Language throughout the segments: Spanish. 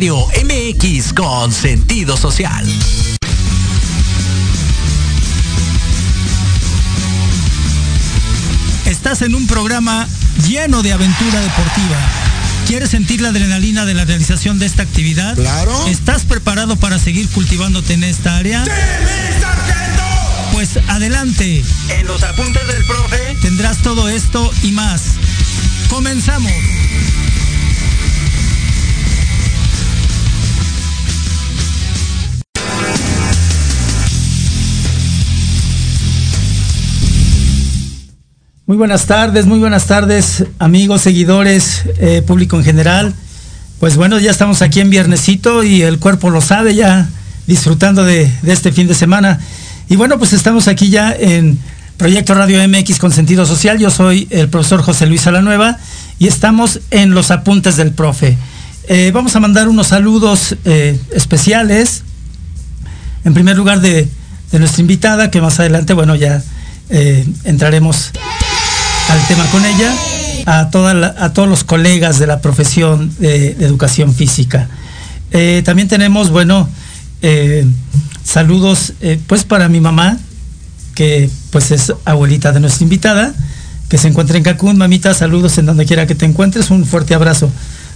Radio MX con sentido social. Estás en un programa lleno de aventura deportiva. ¿Quieres sentir la adrenalina de la realización de esta actividad? Claro. ¿Estás preparado para seguir cultivándote en esta área? ¡Sí, mi sargento! Pues adelante. En los apuntes del profe Tendrás todo esto y más. Comenzamos. Muy buenas tardes, muy buenas tardes, amigos, seguidores, eh, público en general. Pues bueno, ya estamos aquí en viernesito y el cuerpo lo sabe ya, disfrutando de, este fin de semana. Y bueno, pues estamos aquí ya en Proyecto Radio MX con sentido social. Yo soy el profesor José Luis Alanueva y estamos en los apuntes del profe. Eh, vamos a mandar unos saludos eh, especiales. En primer lugar de, nuestra invitada, que más adelante, bueno, ya entraremos al tema con ella, a, a todos los colegas de la profesión de, educación física. Eh, también tenemos, bueno, eh, saludos eh, pues para mi mamá, que pues es abuelita de nuestra invitada, que se encuentra en Cancún. Mamita, saludos en donde quiera que te encuentres, un fuerte abrazo.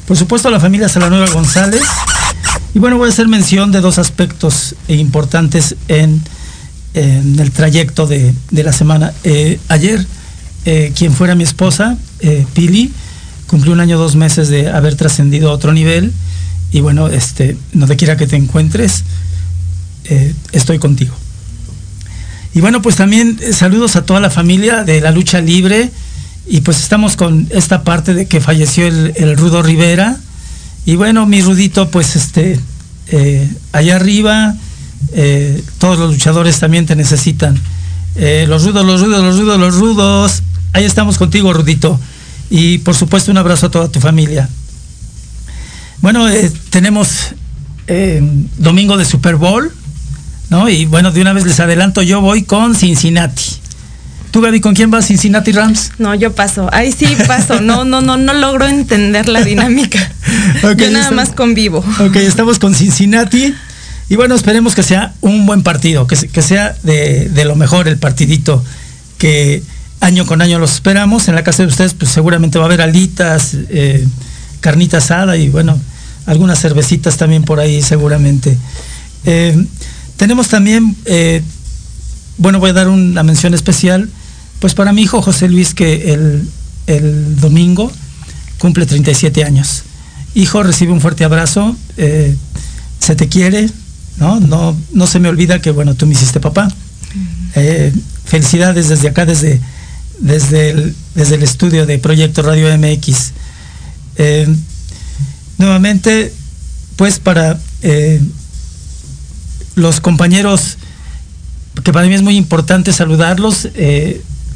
Por supuesto a la familia Salanueva González. Y bueno, voy a hacer mención de dos aspectos importantes en, en el trayecto de, de la semana. Ayer, eh, quien fuera mi esposa, eh, Pili, cumplió un año, dos meses de haber trascendido a otro nivel. Y bueno, este, donde quiera que te encuentres, eh, estoy contigo. Y bueno, pues también saludos a toda la familia de la lucha libre. Y pues estamos con esta parte de que falleció el, Rudo Rivera. Y bueno, mi Rudito, pues este, allá arriba, todos los luchadores también te necesitan. Eh, los rudos, los rudos, los rudos, los rudos. Ahí estamos contigo, Rudito. Y por supuesto un abrazo a toda tu familia. Bueno, eh, tenemos eh, domingo de Super Bowl, ¿no? Y bueno, de una vez les adelanto, yo voy con Cincinnati. ¿Tú, Gaby, con quién vas? ¿Cincinnati Rams? No, yo paso. Ahí sí paso. No, no, no, no logro entender la dinámica. Yo nada está- más convivo. Ok, estamos con Cincinnati. Y bueno, esperemos que sea un buen partido, que, se- que sea de, de lo mejor el partidito que año con año los esperamos. En la casa de ustedes, pues seguramente va a haber alitas, eh, carnita asada y bueno, algunas cervecitas también por ahí seguramente. Eh, tenemos también, eh, bueno, voy a dar una mención especial, pues para mi hijo José Luis, que el, el domingo cumple 37 años. Hijo, recibe un fuerte abrazo, se te quiere, ¿no? ¿no? No se me olvida que, bueno, tú me hiciste papá. Eh, felicidades desde acá, desde, desde, el, desde el estudio de Proyecto Radio MX. Eh, nuevamente, pues para eh, los compañeros, que para mí es muy importante saludarlos,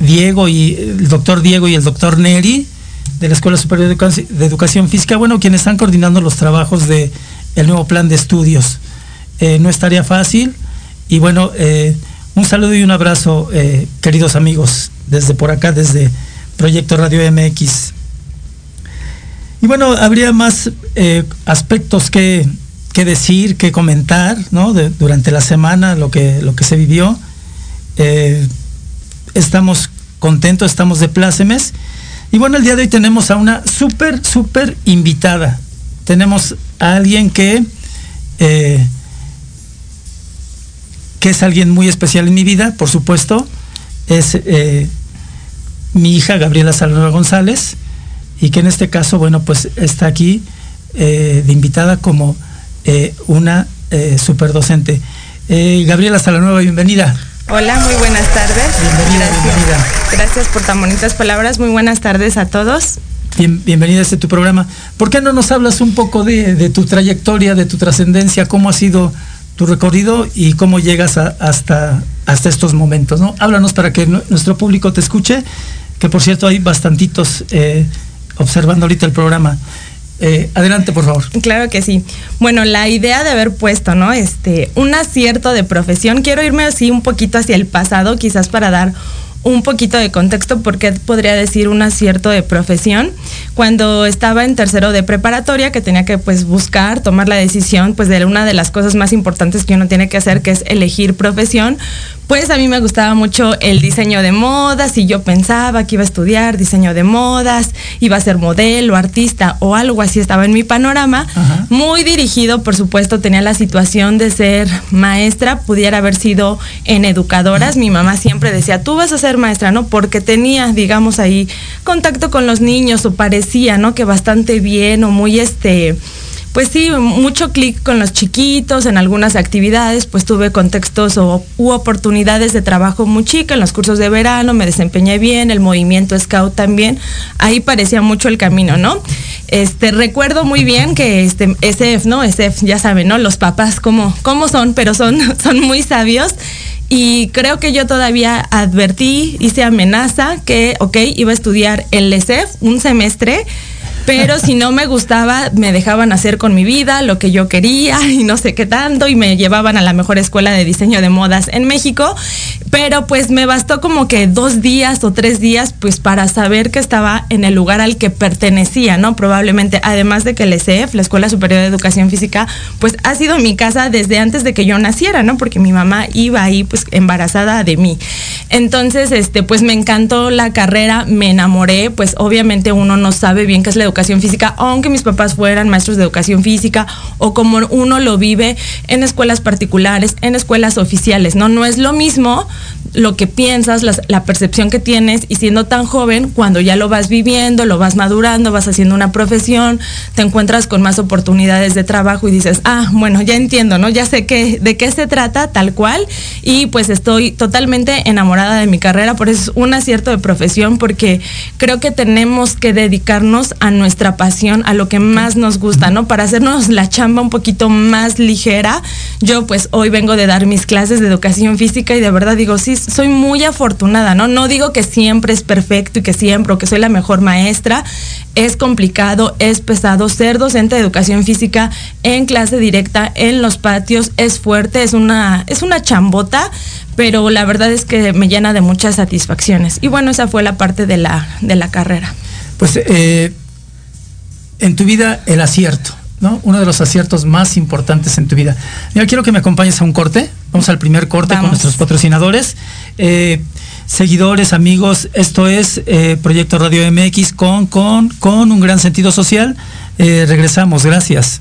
Diego y el doctor Diego y el doctor Neri de la Escuela Superior de Educación, de Educación Física, bueno, quienes están coordinando los trabajos de el nuevo plan de estudios. Eh, no estaría fácil y bueno, eh, un saludo y un abrazo, eh, queridos amigos, desde por acá, desde Proyecto Radio MX. Y bueno, habría más aspectos que, que decir, que comentar, ¿no? Durante la semana, lo que, lo que se vivió. Estamos contentos, estamos de plácemes. Y bueno, el día de hoy tenemos a una súper, súper invitada. Tenemos a alguien que, que es alguien muy especial en mi vida, por supuesto. Es eh, mi hija Gabriela Salvador González y que en este caso, bueno, pues está aquí eh, de invitada como eh, una eh, superdocente. Gabriela Salanueva, bienvenida. Hola, muy buenas tardes. Bienvenida, Gracias. bienvenida. Gracias por tan bonitas palabras. Muy buenas tardes a todos. Bien- bienvenida a este tu programa. ¿Por qué no nos hablas un poco de, de tu trayectoria, de tu trascendencia, cómo ha sido tu recorrido y cómo llegas hasta, hasta estos momentos? ¿no? Háblanos para que nu- nuestro público te escuche, que por cierto hay bastantitos eh, observando ahorita el programa. Eh, adelante, por favor. Claro que sí. Bueno, la idea de haber puesto, ¿no? Este, un acierto de profesión. Quiero irme así un poquito hacia el pasado, quizás para dar un poquito de contexto porque podría decir un acierto de profesión. Cuando estaba en tercero de preparatoria, que tenía que pues buscar, tomar la decisión pues de una de las cosas más importantes que uno tiene que hacer, que es elegir profesión, pues a mí me gustaba mucho el diseño de modas y yo pensaba que iba a estudiar diseño de modas, iba a ser modelo, artista o algo así estaba en mi panorama. Muy dirigido, por supuesto, tenía la situación de ser maestra, pudiera haber sido en educadoras. Mi mamá siempre decía, tú vas a ser maestra, ¿no? Porque tenía, digamos, ahí contacto con los niños o parecía, ¿no? Que bastante bien o muy este pues sí, mucho clic con los chiquitos en algunas actividades, pues tuve contextos o u oportunidades de trabajo muy chica en los cursos de verano, me desempeñé bien, el movimiento scout también, ahí parecía mucho el camino, ¿no? Este, recuerdo muy bien que este SF, ¿no? SF, ya saben, ¿no? Los papás cómo, cómo son, pero son, son muy sabios. Y creo que yo todavía advertí, hice amenaza que, ok, iba a estudiar el SF un semestre pero si no me gustaba, me dejaban hacer con mi vida lo que yo quería y no sé qué tanto y me llevaban a la mejor escuela de diseño de modas en México, pero pues me bastó como que dos días o tres días pues para saber que estaba en el lugar al que pertenecía, ¿no? Probablemente, además de que el ESEF, la Escuela Superior de Educación Física, pues ha sido mi casa desde antes de que yo naciera, ¿no? Porque mi mamá iba ahí pues embarazada de mí. Entonces, este, pues me encantó la carrera, me enamoré, pues obviamente uno no sabe bien qué es la educación educación física, aunque mis papás fueran maestros de educación física o como uno lo vive en escuelas particulares, en escuelas oficiales, ¿no? No es lo mismo lo que piensas, la, percepción que tienes y siendo tan joven, cuando ya lo vas viviendo, lo vas madurando, vas haciendo una profesión, te encuentras con más oportunidades de trabajo y dices, ah, bueno, ya entiendo, ¿no? Ya sé que, de qué se trata tal cual y pues estoy totalmente enamorada de mi carrera, por eso es un acierto de profesión porque creo que tenemos que dedicarnos a nuestra pasión, a lo que más nos gusta, ¿no? Para hacernos la chamba un poquito más ligera. Yo pues hoy vengo de dar mis clases de educación física y de verdad digo, sí, soy muy afortunada, ¿no? No digo que siempre es perfecto y que siempre o que soy la mejor maestra. Es complicado, es pesado. Ser docente de educación física en clase directa, en los patios, es fuerte, es una, es una chambota, pero la verdad es que me llena de muchas satisfacciones. Y bueno, esa fue la parte de la, de la carrera. Pues eh, en tu vida el acierto. ¿No? Uno de los aciertos más importantes en tu vida. Mira, quiero que me acompañes a un corte. Vamos al primer corte con nuestros patrocinadores. Eh, seguidores, amigos, esto es eh, Proyecto Radio MX con, con, con un gran sentido social. Eh, regresamos, gracias.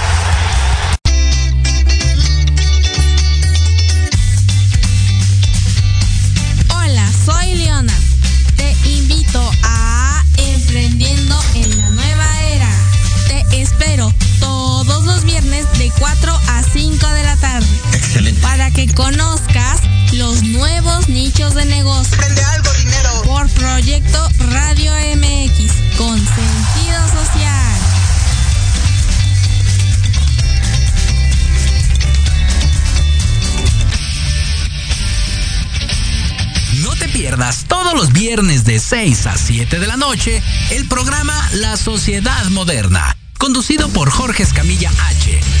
4 a 5 de la tarde. Excelente. Para que conozcas los nuevos nichos de negocio. Prende algo, dinero. Por Proyecto Radio MX con sentido social. No te pierdas todos los viernes de 6 a 7 de la noche el programa La Sociedad Moderna, conducido por Jorge Escamilla H.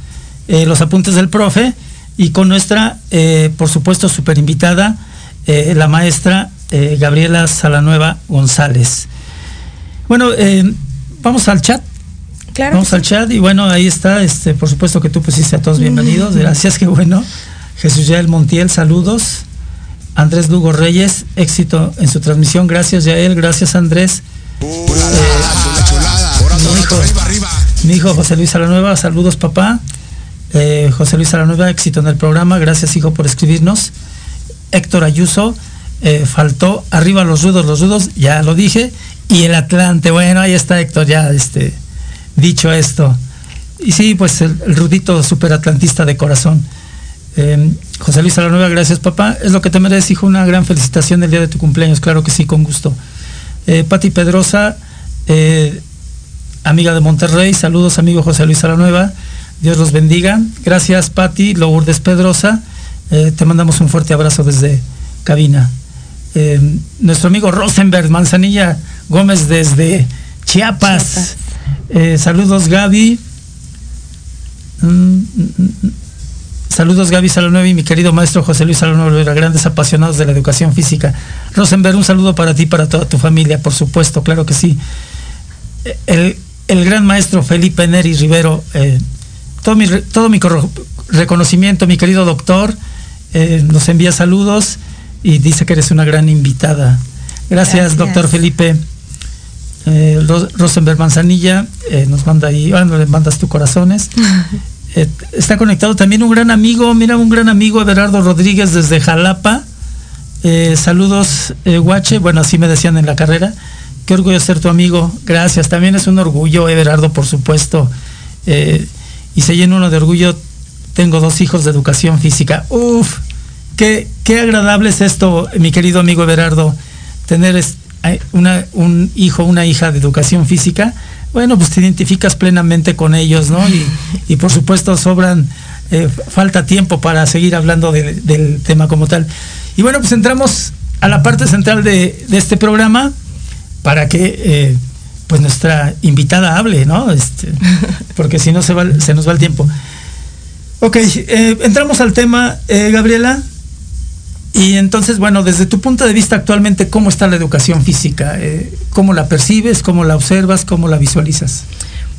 eh, Los Apuntes del Profe, y con nuestra, eh, por supuesto, super invitada, eh, la maestra eh, Gabriela Salanueva González. Bueno, eh, vamos al chat. Claro. Vamos al sí. chat y bueno, ahí está, este, por supuesto que tú pusiste a todos bienvenidos, gracias, qué bueno. Jesús Yael Montiel, saludos. Andrés Lugo Reyes, éxito en su transmisión, gracias Yael, gracias Andrés. Chulada, chulada. Mi hijo, Arriba, arriba. mi hijo José Luis Salanueva, saludos papá. Eh, José Luis Salanueva, éxito en el programa, gracias hijo por escribirnos. Héctor Ayuso, eh, faltó arriba los rudos, los rudos, ya lo dije. Y el Atlante, bueno, ahí está Héctor, ya este, dicho esto. Y sí, pues el, el rudito superatlantista de corazón. Eh, José Luis Salanueva, gracias papá. Es lo que te mereces, hijo, una gran felicitación el día de tu cumpleaños, claro que sí, con gusto. Eh, Pati Pedrosa, amiga de Monterrey, saludos amigo José Luis Salanueva, Dios los bendiga. Gracias Pati, Lourdes Pedrosa, eh, te mandamos un fuerte abrazo desde cabina. Eh, nuestro amigo Rosenberg Manzanilla Gómez desde Chiapas. Chiapas. Eh, saludos Gaby. Mm, mm, mm. Saludos Gaby Salanueva y mi querido maestro José Luis Salanueva, grandes apasionados de la educación física. Rosenberg, un saludo para ti para toda tu familia, por supuesto, claro que sí. El, el gran maestro Felipe Neri Rivero, eh, todo mi, todo mi reconocimiento, mi querido doctor, eh, nos envía saludos y dice que eres una gran invitada. Gracias, Gracias. doctor Felipe. Eh, Ro- Rosenberg Manzanilla eh, nos manda ahí, bueno, le mandas tu corazones. Eh, está conectado también un gran amigo, mira, un gran amigo, Everardo Rodríguez desde Jalapa. Saludos, Guache. Bueno, así me decían en la carrera. Qué orgullo ser tu amigo. Gracias. También es un orgullo, Everardo, por supuesto. Eh, y se llena uno de orgullo. Tengo dos hijos de educación física. Uf, qué, qué agradable es esto, mi querido amigo Everardo, tener ay, una, un hijo, una hija de educación física. Bueno, pues te identificas plenamente con ellos, ¿no? Y, y por supuesto sobran, eh, falta tiempo para seguir hablando de- del tema como tal. Y bueno, pues entramos a la parte central de, de este programa para que eh, pues nuestra invitada hable, ¿no? Este, porque si no se, va, se nos va el tiempo. Ok, eh, entramos al tema, eh, Gabriela. Y entonces, bueno, desde tu punto de vista actualmente, ¿cómo está la educación física? Eh, ¿Cómo la percibes? ¿Cómo la observas? ¿Cómo la visualizas?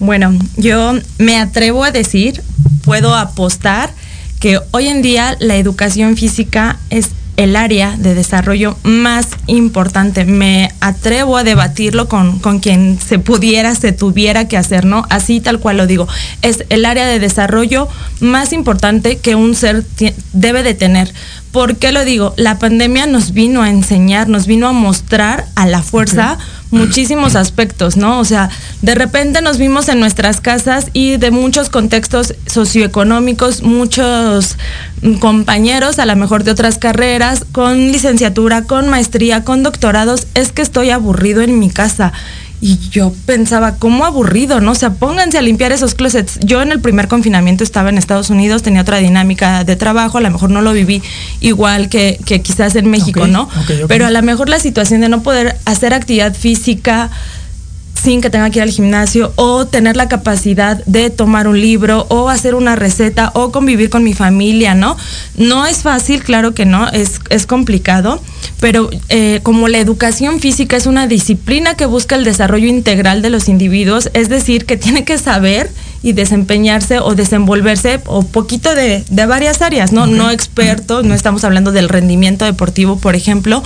Bueno, yo me atrevo a decir, puedo apostar que hoy en día la educación física es el área de desarrollo más importante. Me atrevo a debatirlo con, con quien se pudiera, se tuviera que hacer, ¿no? Así tal cual lo digo. Es el área de desarrollo más importante que un ser debe de tener. ¿Por qué lo digo? La pandemia nos vino a enseñar, nos vino a mostrar a la fuerza muchísimos aspectos, ¿no? O sea, de repente nos vimos en nuestras casas y de muchos contextos socioeconómicos, muchos mm, compañeros, a lo mejor de otras carreras, con licenciatura, con maestría, con doctorados, es que estoy aburrido en mi casa. Y yo pensaba, ¿cómo aburrido, no? O sea, pónganse a limpiar esos closets. Yo en el primer confinamiento estaba en Estados Unidos, tenía otra dinámica de trabajo, a lo mejor no lo viví igual que, que quizás en México, ¿no? Pero a lo mejor la situación de no poder hacer actividad física sin que tenga que ir al gimnasio o tener la capacidad de tomar un libro o hacer una receta o convivir con mi familia, ¿no? No es fácil, claro que no, es, es complicado, pero eh, como la educación física es una disciplina que busca el desarrollo integral de los individuos, es decir, que tiene que saber y desempeñarse o desenvolverse o poquito de, de varias áreas, ¿no? No experto, no estamos hablando del rendimiento deportivo, por ejemplo.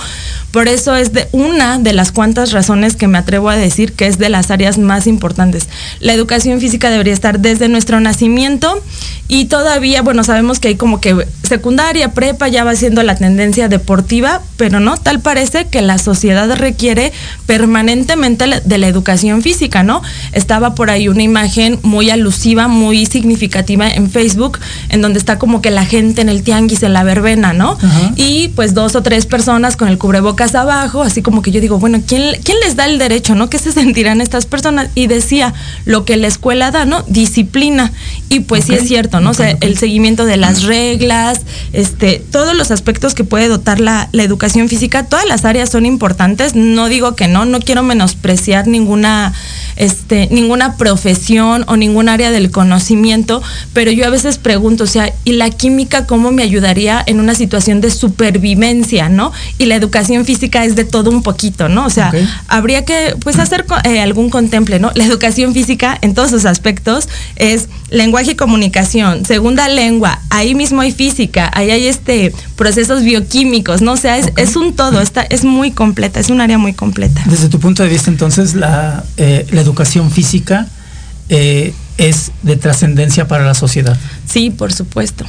Por eso es de una de las cuantas razones que me atrevo a decir que es de las áreas más importantes. La educación física debería estar desde nuestro nacimiento y todavía, bueno, sabemos que hay como que secundaria, prepa ya va siendo la tendencia deportiva, pero no, tal parece que la sociedad requiere permanentemente de la educación física, ¿no? Estaba por ahí una imagen muy alusiva, muy significativa en Facebook, en donde está como que la gente en el tianguis, en la verbena, ¿no? Y pues dos o tres personas con el cubrebocas abajo, así como que yo digo, bueno, ¿quién, quién les da el derecho, ¿no? ¿Qué se sentirán estas personas? Y decía, lo que la escuela da, ¿no? Disciplina. Y pues sí es cierto, ¿no? o sea, el seguimiento de las reglas, este, todos los aspectos que puede dotar la, la educación física, todas las áreas son importantes, no digo que no, no quiero menospreciar ninguna este, ninguna profesión o ningún área del conocimiento, pero yo a veces pregunto, o sea, ¿y la química cómo me ayudaría en una situación de supervivencia, no? Y la educación física es de todo un poquito, ¿no? O sea, habría que, pues, hacer eh, algún contemple, ¿no? La educación física en todos sus aspectos es lenguaje y comunicación, segunda lengua, ahí mismo hay física, ahí hay este procesos bioquímicos, ¿no? O sea, es, un todo, está, es muy completa, es un área muy completa. Desde tu punto de vista, entonces, la, eh, la educación física eh, es de trascendencia para la sociedad. Sí, por supuesto.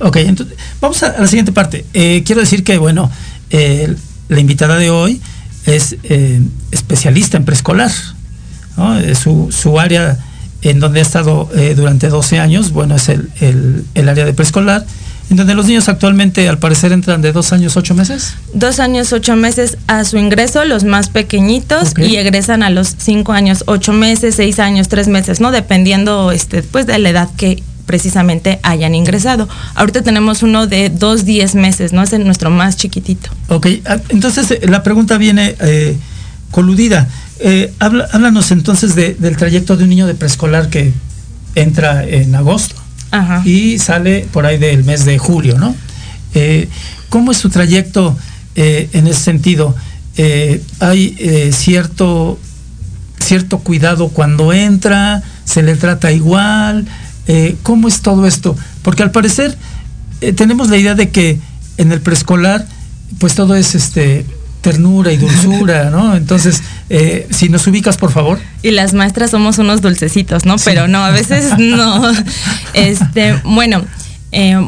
Ok, entonces vamos a, la siguiente parte. Eh, quiero decir que, bueno, eh, la invitada de hoy es especialista en preescolar. Su, su, área en donde ha estado durante 12 años, bueno, es el, el, el área de preescolar en donde los niños actualmente al parecer entran de dos años ocho meses. Dos años ocho meses a su ingreso, los más pequeñitos, y egresan a los cinco años ocho meses, seis años, tres meses, ¿no? Dependiendo este, pues, de la edad que precisamente hayan ingresado. Ahorita tenemos uno de dos, diez meses, ¿no? Es nuestro más chiquitito. Ok, ah, entonces eh, la pregunta viene eh, coludida. Eh, háblanos entonces del trayecto de un niño de preescolar que entra en agosto y sale por ahí del mes de julio, ¿no? Eh, ¿Cómo es su trayecto eh, en ese sentido? Eh, ¿Hay cierto, cierto cuidado cuando entra? ¿Se le trata igual? ¿Cómo es todo esto? Porque al parecer tenemos la idea de que en el preescolar, pues todo es este ternura y dulzura, ¿no? Entonces, eh, si nos ubicas, por favor. Y las maestras somos unos dulcecitos, ¿no? Pero no, a veces no. Este, bueno, eh,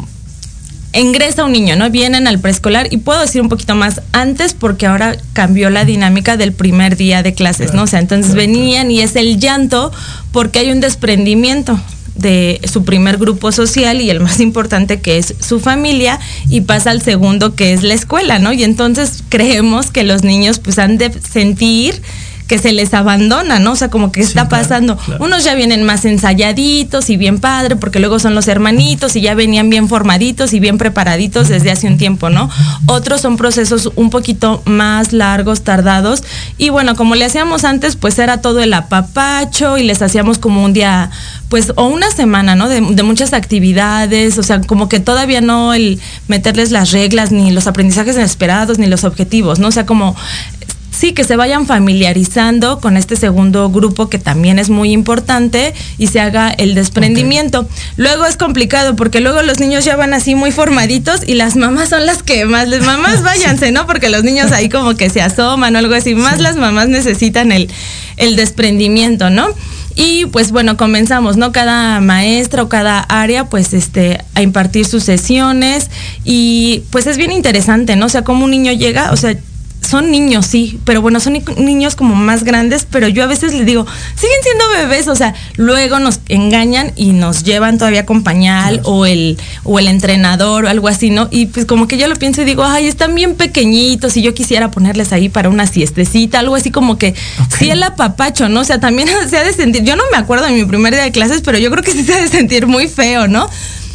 ingresa un niño, ¿no? Vienen al preescolar y puedo decir un poquito más antes porque ahora cambió la dinámica del primer día de clases, ¿no? O sea, entonces venían y es el llanto porque hay un desprendimiento de su primer grupo social y el más importante que es su familia y pasa al segundo que es la escuela, ¿no? Y entonces creemos que los niños pues han de sentir que se les abandona, ¿no? O sea, como que está pasando. Unos ya vienen más ensayaditos y bien padre, porque luego son los hermanitos y ya venían bien formaditos y bien preparaditos desde hace un tiempo, ¿no? Otros son procesos un poquito más largos, tardados. Y bueno, como le hacíamos antes, pues era todo el apapacho y les hacíamos como un día, pues, o una semana, ¿no? De, de muchas actividades, o sea, como que todavía no el meterles las reglas, ni los aprendizajes esperados, ni los objetivos, ¿no? O sea, como sí, que se vayan familiarizando con este segundo grupo que también es muy importante y se haga el desprendimiento. Luego es complicado porque luego los niños ya van así muy formaditos y las mamás son las que más, les mamás váyanse, ¿no? Porque los niños ahí como que se asoman o algo así, más las mamás necesitan el, el desprendimiento, ¿no? Y pues bueno, comenzamos, ¿no? Cada maestra o cada área, pues este, a impartir sus sesiones y pues es bien interesante, ¿no? O sea, como un niño llega, o sea, son niños, sí, pero bueno, son niños como más grandes, pero yo a veces les digo, siguen siendo bebés, o sea, luego nos engañan y nos llevan todavía con pañal o el o el entrenador o algo así, ¿no? Y pues como que yo lo pienso y digo, ay, están bien pequeñitos y yo quisiera ponerles ahí para una siestecita, algo así como que sí el apapacho, ¿no? O sea, también se ha de sentir, yo no me acuerdo de mi primer día de clases, pero yo creo que sí se ha de sentir muy feo, ¿no?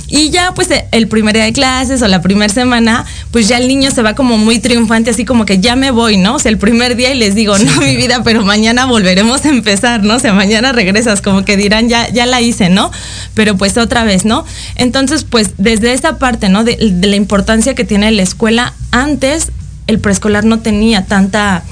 Y ya pues e, el primer día de clases o la primera semana, pues ya el niño se va como muy triunfante, así como que ya me voy, ¿no? O sea, el primer día y les digo, no, mi vida, pero mañana volveremos a empezar, ¿no? O sea, mañana regresas, como que dirán, ya, ya la hice, ¿no? Pero pues otra vez, ¿no? Entonces, pues desde esa parte, ¿no? De, de la importancia que tiene la escuela, antes el preescolar no tenía tanta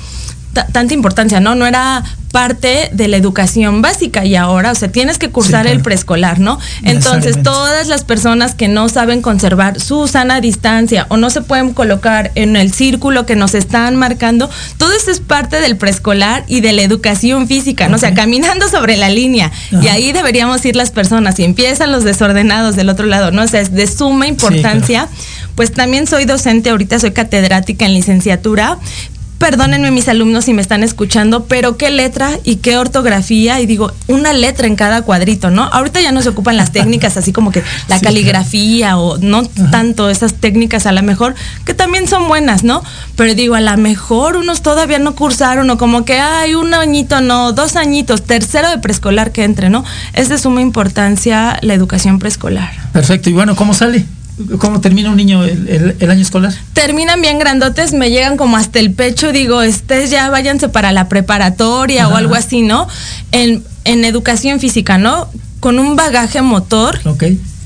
tanta importancia, ¿no? No era parte de la educación básica y ahora, o sea, tienes que cursar el preescolar, ¿no? Entonces, todas las personas que no saben conservar su sana distancia o no se pueden colocar en el círculo que nos están marcando, todo eso es parte del preescolar y de la educación física, ¿no? O sea, caminando sobre la línea. Y ahí deberíamos ir las personas y empiezan los desordenados del otro lado, ¿no? O sea, es de suma importancia. Pues también soy docente, ahorita soy catedrática en licenciatura, perdónenme mis alumnos si me están escuchando, pero qué letra y qué ortografía, y digo, una letra en cada cuadrito, ¿no? Ahorita ya no se ocupan las técnicas así como que la caligrafía o no tanto esas técnicas a lo mejor, que también son buenas, ¿no? Pero digo, a lo mejor unos todavía no cursaron o como que hay un añito, no, dos añitos, tercero de preescolar que entre, ¿no? Es de suma importancia la educación preescolar. Perfecto, y bueno, ¿cómo sale? ¿Cómo termina un niño el, año escolar? Terminan bien grandotes, me llegan como hasta el pecho, digo, este ya váyanse para la preparatoria o algo así, ¿no? En, en, educación física, ¿no? Con un bagaje motor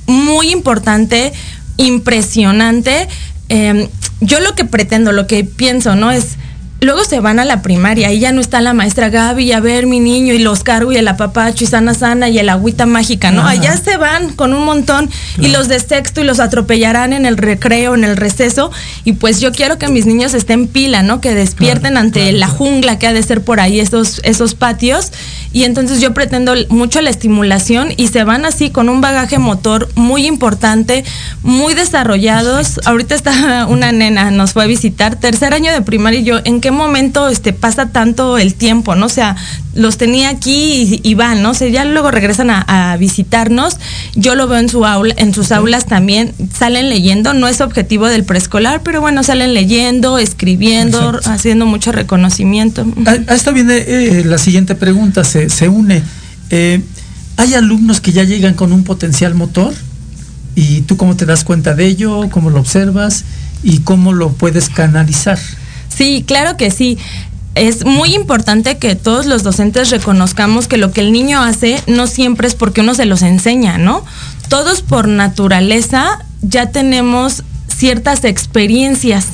muy importante, impresionante. Em, yo lo que pretendo, lo que pienso, ¿no? Es Luego se van a la primaria y ya no está la maestra Gaby, a ver mi niño y los cargo y el apapacho y sana sana y el agüita mágica, ¿no? Allá se van con un montón y los de sexto y los atropellarán en el recreo, en el receso. Y pues yo quiero que mis niños estén pila, ¿no? Que despierten ante la jungla que ha de ser por ahí esos, esos patios. Y entonces yo pretendo mucho la estimulación y se van así con un bagaje motor muy importante, muy desarrollados. Ahorita está una nena, nos fue a visitar, tercer año de primaria y yo, ¿en qué momento este, pasa tanto el tiempo, ¿no? O sea, los tenía aquí y, van, ¿no? O sea, ya luego regresan a, visitarnos. Yo lo veo en su aula, en sus aulas también, salen leyendo, no es objetivo del preescolar, pero bueno, salen leyendo, escribiendo, haciendo mucho reconocimiento. A, esto viene eh, la siguiente pregunta, se, se une. Eh, ¿Hay alumnos que ya llegan con un potencial motor? ¿Y tú cómo te das cuenta de ello? ¿Cómo lo observas? ¿Y cómo lo puedes canalizar? Sí, claro que sí. Es muy importante que todos los docentes reconozcamos que lo que el niño hace no siempre es porque uno se los enseña, ¿no? Todos por naturaleza ya tenemos ciertas experiencias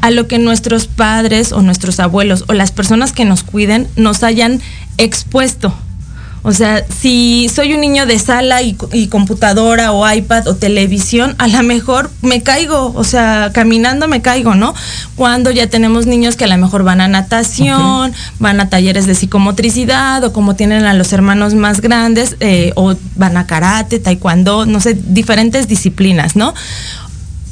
a lo que nuestros padres o nuestros abuelos o las personas que nos cuiden nos hayan expuesto. O sea, si soy un niño de sala y, computadora o iPad o televisión, a lo mejor me caigo, o sea, caminando me caigo, ¿no? Cuando ya tenemos niños que a lo mejor van a natación, van a talleres de psicomotricidad o como tienen a los hermanos más grandes, eh, o van a karate, taekwondo, no sé, diferentes disciplinas, ¿no?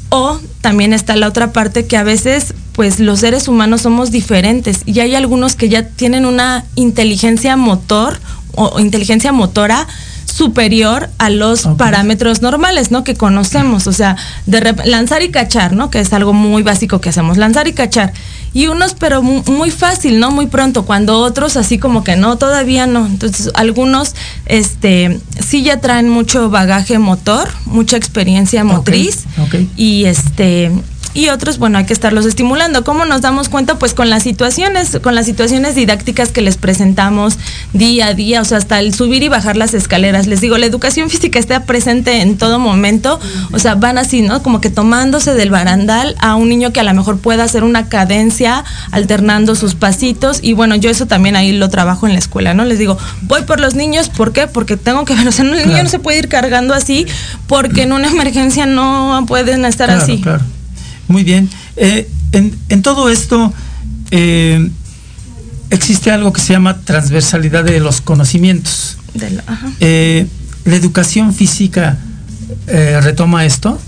O también está la otra parte que a veces pues los seres humanos somos diferentes y hay algunos que ya tienen una inteligencia motor o inteligencia motora superior a los parámetros normales, ¿no? Que conocemos, o sea, de lanzar y cachar, ¿no? Que es algo muy básico que hacemos, lanzar y cachar. Y unos, pero muy, fácil, ¿no? Muy pronto, cuando otros así como que no, todavía no. Entonces, algunos, este, sí ya traen mucho bagaje motor, mucha experiencia motriz. Y este, y otros, bueno, hay que estarlos estimulando. ¿Cómo nos damos cuenta? Pues con las situaciones, con las situaciones didácticas que les presentamos día a día, o sea, hasta el subir y bajar las escaleras. Les digo, la educación física está presente en todo momento, o sea, van así, ¿no? Como que tomándose del barandal a un niño que a lo mejor pueda hacer una cadencia alternando sus pasitos y bueno, yo eso también ahí lo trabajo en la escuela, ¿no? Les digo, voy por los niños, ¿por qué? Porque tengo que ver, o sea, el niño no se puede ir cargando así porque en una emergencia no pueden estar así. Claro. Muy bien. Eh, en, todo esto eh, existe algo que se llama transversalidad de los conocimientos. Eh, la, educación física retoma esto.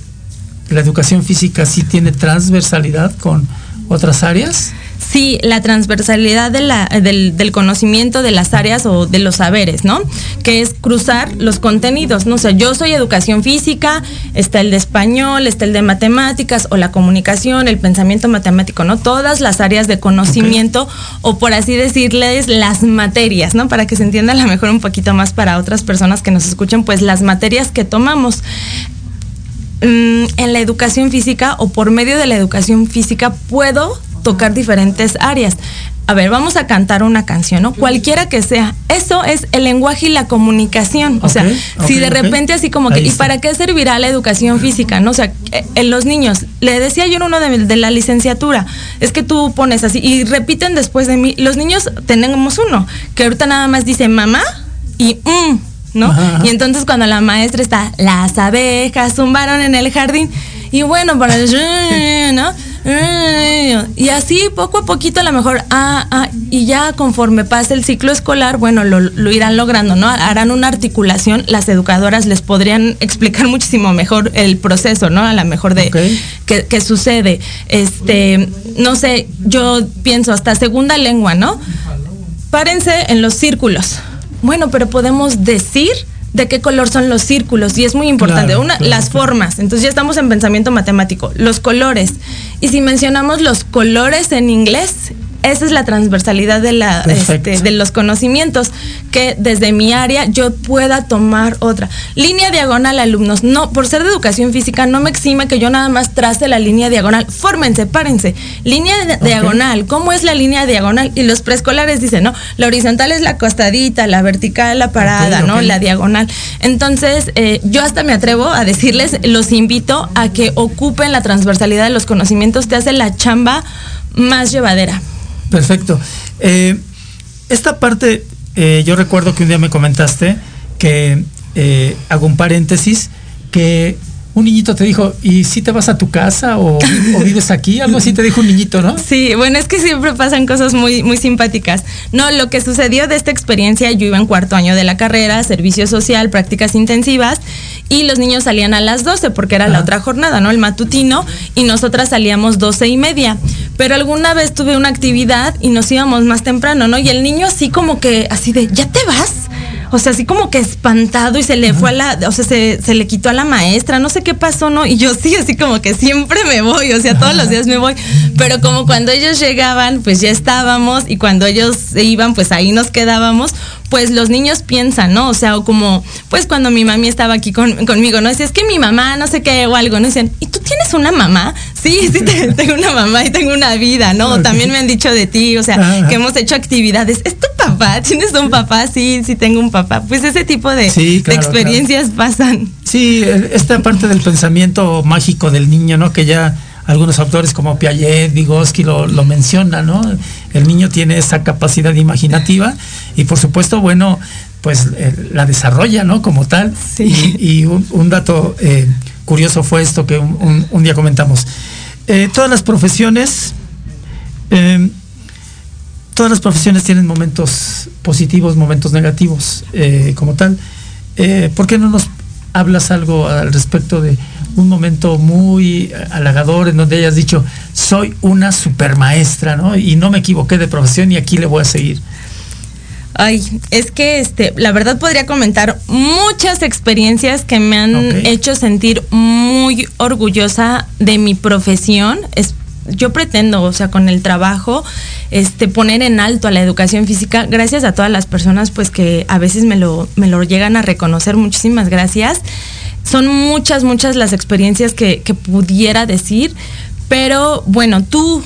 La educación física sí tiene transversalidad con otras áreas. Sí, la transversalidad del, conocimiento de las áreas o de los saberes, ¿no? Que es cruzar los contenidos, ¿no? O sea, yo soy educación física, está el de español, está el de matemáticas o la comunicación, el pensamiento matemático, ¿no? Todas las áreas de conocimiento o por así decirles las materias, ¿no? Para que se entienda a lo mejor un poquito más para otras personas que nos escuchen, pues las materias que tomamos mm, en la educación física o por medio de la educación física puedo tocar diferentes áreas. a ver, vamos a cantar una canción, ¿no? Cualquiera que sea. Eso es el lenguaje y la comunicación. O sea, si de repente así como que, ¿y para qué servirá la educación física? ¿No? O sea, eh, en los niños, le decía yo en uno de, de la licenciatura, es que tú pones así y repiten después de mí. Los niños tenemos uno, que ahorita nada más dice mamá y mm, ¿no? Ajá, ajá. Y entonces cuando la maestra está, las abejas zumbaron en el jardín, y bueno, para el ¿no? Y así poco a poquito a lo mejor, ah, ah, y ya conforme pase el ciclo escolar, bueno, lo, lo irán logrando, ¿no? Harán una articulación, las educadoras les podrían explicar muchísimo mejor el proceso, ¿no? A lo mejor de Ok. que, que sucede. Este, no sé, yo pienso hasta segunda lengua, ¿no? Párense en los círculos. Bueno, pero podemos decir de qué color son los círculos y es muy importante. Claro, Una, claro, las claro. formas. Entonces ya estamos en pensamiento matemático. Los colores. Y si mencionamos los colores en inglés, esa es la transversalidad de, la, este, de los conocimientos, que desde mi área yo pueda tomar otra. Línea diagonal, alumnos. No, por ser de educación física, no me exime que yo nada más trace la línea diagonal. Fórmense, párense. Línea diagonal. ¿Cómo es la línea diagonal? Y los preescolares dicen, no, la horizontal es la acostadita, la vertical la parada, ¿no? La diagonal. Entonces, eh, yo hasta me atrevo a decirles, los invito a que ocupen la transversalidad de los conocimientos, te hace la chamba más llevadera. Perfecto. Eh, esta parte, eh, yo recuerdo que un día me comentaste que, eh, hago un paréntesis, que un niñito te dijo, ¿y si te vas a tu casa o, o vives aquí? Algo así te dijo un niñito, ¿no? Sí, bueno, es que siempre pasan cosas muy, muy simpáticas. No, lo que sucedió de esta experiencia, yo iba en cuarto año de la carrera, servicio social, prácticas intensivas, y los niños salían a las 12 porque era la otra jornada, ¿no? El matutino, y nosotras salíamos 12 y media. Pero alguna vez tuve una actividad y nos íbamos más temprano, ¿no? Y el niño así como que, así de, ¿ya te vas? O sea, así como que espantado y se le fue a la, o sea, se, se le quitó a la maestra, no sé qué pasó, ¿no? Y yo sí, así como que siempre me voy, o sea, todos los días me voy. Pero como cuando ellos llegaban, pues ya estábamos y cuando ellos se iban, pues ahí nos quedábamos. Pues los niños piensan, ¿no? O sea, o como, pues cuando mi mami estaba aquí con- conmigo, ¿no? Decía, es que mi mamá, no sé qué, o algo, ¿no? Dicen, ¿y tú tienes una mamá? Sí, sí, te- tengo una mamá y tengo una vida, ¿no? También me han dicho de ti, o sea, que hemos hecho actividades. ¿Es tu papá? ¿Tienes un papá? Sí, sí tengo un papá. Pues ese tipo de, Sí, de claro, experiencias pasan. Sí, el- esta parte del pensamiento mágico del niño, ¿no? Que ya algunos autores como Piaget, Vygotsky lo, lo mencionan, ¿no? El niño tiene esa capacidad imaginativa y por supuesto, bueno, pues eh, la desarrolla, ¿no? Como tal. Sí. Y, y un, un dato eh, curioso fue esto que un, un- un día comentamos. Eh, todas las profesiones, eh, todas las profesiones tienen momentos positivos, momentos negativos, como tal. ¿Por qué no nos hablas algo al respecto de un momento muy halagador en donde hayas dicho, soy una supermaestra, ¿no? Y no me equivoqué de profesión y aquí le voy a seguir. Ay, es que este, la verdad podría comentar muchas experiencias que me han hecho sentir muy orgullosa de mi profesión. Es, yo pretendo, o sea, con el trabajo, este, poner en alto a la educación física, gracias a todas las personas, pues que a veces me lo, me lo llegan a reconocer. Muchísimas gracias. Son muchas, muchas las experiencias que, que pudiera decir, pero bueno, tú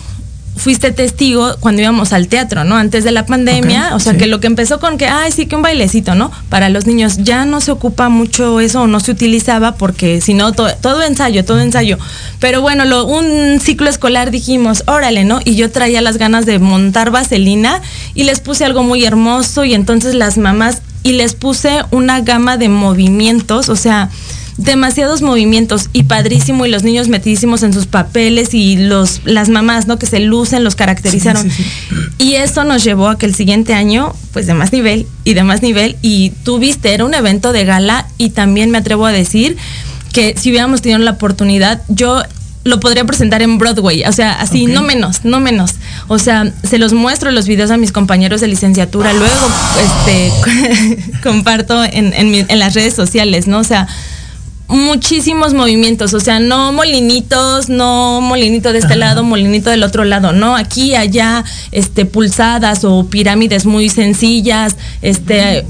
fuiste testigo cuando íbamos al teatro, ¿no? Antes de la pandemia, o sea, sí. que lo que empezó con que, ay, sí, que un bailecito, ¿no? Para los niños ya no se ocupa mucho eso o no se utilizaba porque si no, todo, todo ensayo, todo ensayo. Pero bueno, lo, un ciclo escolar dijimos, órale, ¿no? Y yo traía las ganas de montar vaselina y les puse algo muy hermoso y entonces las mamás, y les puse una gama de movimientos, o sea, demasiados movimientos y padrísimo y los niños metidísimos en sus papeles y los las mamás no que se lucen los caracterizaron Sí, sí, y eso nos llevó a que el siguiente año pues de más nivel y de más nivel y tuviste era un evento de gala y también me atrevo a decir que si hubiéramos tenido la oportunidad yo lo podría presentar en Broadway, o sea, así, no menos, no menos. O sea, se los muestro los videos a mis compañeros de licenciatura, luego este comparto en, en mi- en las redes sociales, ¿no? O sea, muchísimos movimientos, o sea, no molinitos, no molinito de este Ajá. lado, molinito del otro lado, no, aquí, allá, este, pulsadas o pirámides muy sencillas, este,